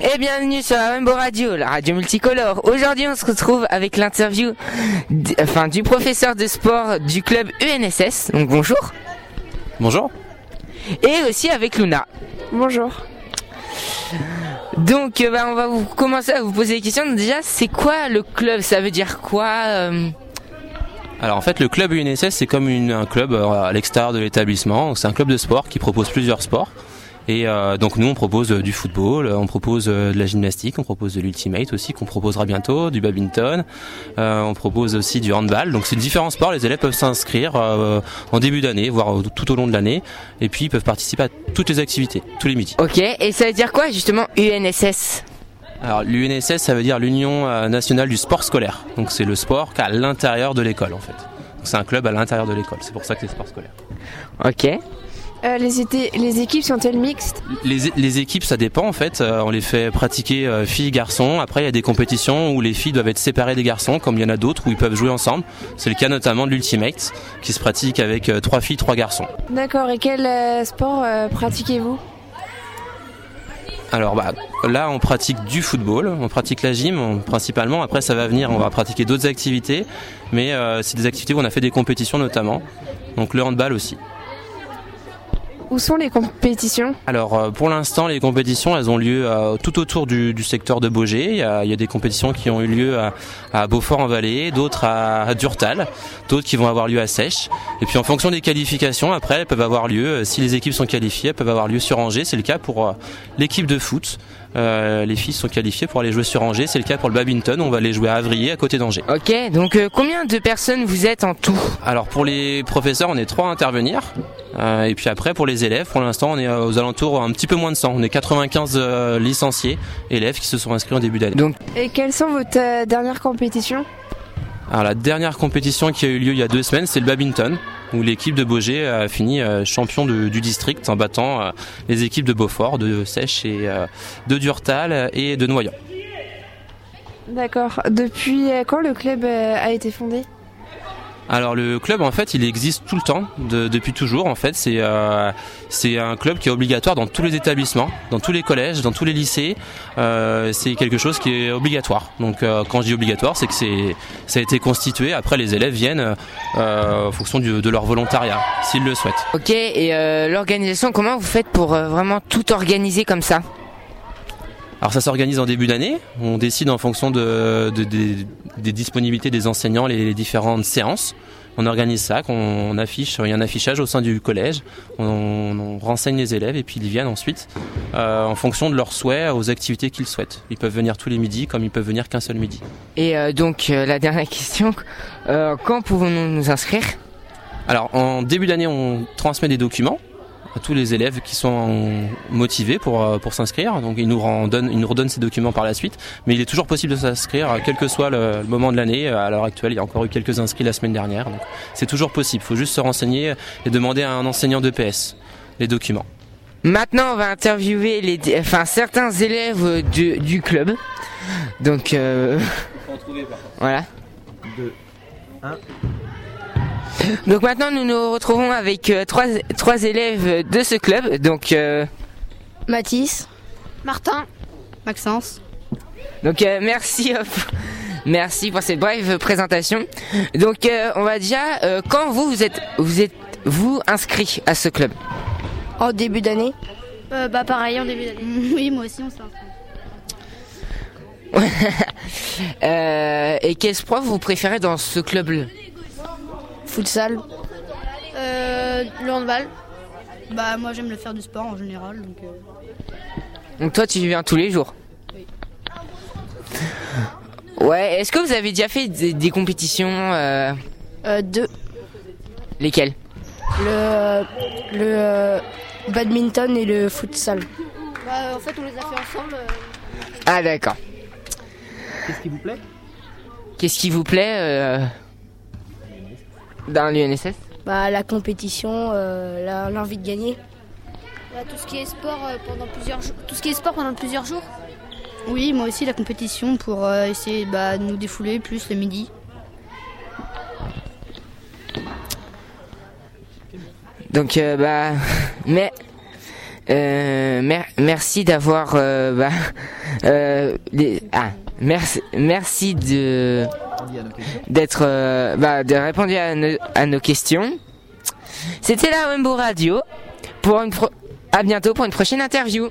Et bienvenue sur la Rainbow Radio, la radio multicolore. Aujourd'hui, on se retrouve avec l'interview enfin, du professeur de sport du club UNSS. Donc bonjour. Bonjour. Et aussi avec Luna. Bonjour. Donc euh, bah, on va vous commencer à vous poser des questions. Déjà, c'est quoi le club? Ça veut dire quoi euh, Alors en fait le club UNSS c'est comme une- un club euh, à l'extérieur de l'établissement. C'est un club de sport qui propose plusieurs sports. Et euh, donc nous on propose euh, du football, euh, on propose euh, de la gymnastique, on propose de l'ultimate aussi qu'on proposera bientôt, du badminton, euh, on propose aussi du handball. Donc c'est différents sports, les élèves peuvent s'inscrire euh, en début d'année, voire tout au long de l'année, et puis ils peuvent participer à toutes les activités, tous les midis. Ok. Et ça veut dire quoi justement UNSS Alors l'UNSS ça veut dire l'Union nationale du sport scolaire. Donc c'est le sport qu'à l'intérieur de l'école en fait. C'est un club à l'intérieur de l'école, c'est pour ça que c'est sport scolaire. Ok. Euh, les, équipes sont-elles mixtes? Les, les équipes, ça dépend en fait. Euh, on les fait pratiquer euh, filles, garçons. Après, il y a des compétitions où les filles doivent être séparées des garçons, comme il y en a d'autres où ils peuvent jouer ensemble. C'est le cas notamment de l'Ultimate, qui se pratique avec trois filles, trois garçons. D'accord, et quel sport pratiquez-vous? Alors bah, là, on pratique du football, on pratique la gym on- principalement. Après, ça va venir, on va pratiquer d'autres activités, mais c'est des activités où on a fait des compétitions notamment. Donc le handball aussi. Où sont les compétitions? Alors euh, pour l'instant, les compétitions, elles ont lieu euh, tout autour du, du secteur de Beaugé. Il y, a, il y a des compétitions qui ont eu lieu à, à Beaufort-en-Vallée, d'autres à, à Durtal, d'autres qui vont avoir lieu à Sèche. Et puis en fonction des qualifications, après, elles peuvent avoir lieu, euh, si les équipes sont qualifiées, elles peuvent avoir lieu sur Angers. C'est le cas pour euh, l'équipe de foot. Euh, les filles sont qualifiées pour aller jouer sur Angers. C'est le cas pour le badminton. On va aller jouer à Avrier, à côté d'Angers. Ok. Donc euh, combien de personnes vous êtes en tout? Alors pour les professeurs, on est trois à intervenir. Euh, et puis après pour les élèves, pour l'instant on est euh, aux alentours un petit peu moins de 100. On est 95 euh, licenciés élèves qui se sont inscrits en début d'année. Donc Et quelles sont vos euh, dernières compétitions? Alors la dernière compétition qui a eu lieu il y a deux semaines, c'est le badminton, où l'équipe de Beaugé a fini champion de- du district en battant les équipes de Beaufort, de Sèche et de Durtal et de Noyant. D'accord. Depuis quand le club a été fondé? Alors le club en fait il existe tout le temps de- depuis toujours en fait. C'est euh, un club qui est obligatoire dans tous les établissements dans tous les collèges dans tous les lycées. Euh, c'est quelque chose qui est obligatoire. Donc euh, quand je dis obligatoire c'est que ça a été constitué. Après les élèves viennent euh, en fonction de leur volontariat s'ils le souhaitent. Ok. Et l'organisation, comment vous faites pour vraiment tout organiser comme ça? Alors ça s'organise en début d'année. On décide en fonction de, de- des- des disponibilités des enseignants les, les différentes séances. On organise ça, qu'on on affiche, il y a un affichage au sein du collège. On, on renseigne les élèves et puis ils viennent ensuite euh, en fonction de leurs souhaits aux activités qu'ils souhaitent. Ils peuvent venir tous les midis comme ils peuvent venir qu'un seul midi. Et euh, donc euh, la dernière question, euh, quand pouvons-nous nous inscrire? Alors en début d'année, on transmet des documents à tous les élèves qui sont motivés pour, euh, pour s'inscrire. Donc ils nous, en donnent, ils nous redonnent ces documents par la suite. Mais il est toujours possible de s'inscrire, euh, quel que soit le, le moment de l'année. À l'heure actuelle, il y a encore eu quelques inscrits la semaine dernière. Donc c'est toujours possible. Il faut juste se renseigner et demander à un enseignant de PS les documents. Maintenant, on va interviewer les, enfin certains élèves euh, du, du club. Donc euh, voilà. Donc maintenant, nous nous retrouvons avec euh, trois, trois élèves de ce club. Donc, euh, Mathis, Martin, Maxence. donc euh, merci, euh, merci pour cette brève présentation. Donc, euh, on va déjà, euh, quand vous vous êtes, vous êtes vous inscrit à ce club? En début d'année? Euh, bah pareil en début d'année. Oui, moi aussi on s'est inscrit. Euh, Et quel sport vous préférez dans ce club Futsal Euh, le handball. Bah moi j'aime le faire du sport en général donc. euh, Donc toi, tu viens tous les jours. Ouais. Est-ce que vous avez déjà fait des, des compétitions euh, euh, Deux. Lesquelles Le, le euh, badminton et le futsal. Bah en fait on les a fait ensemble. euh, Ah d'accord. Qu'est-ce qui vous plaît? Qu'est-ce qui vous plaît euh, dans l'UNSS Bah, la compétition, euh, la- l'envie de gagner. bah, tout ce qui est sport euh, pendant plusieurs jours. Tout ce qui est sport pendant plusieurs jours. Oui, moi aussi la compétition pour euh, essayer bah, de nous défouler plus le midi. Donc euh, bah mais Euh, mer- merci d'avoir euh, bah, euh, les- ah, merci merci de d'être euh, bah, de répondre à, nos- questions. C'était la Wembo Radio pour une pro- à bientôt pour une prochaine interview.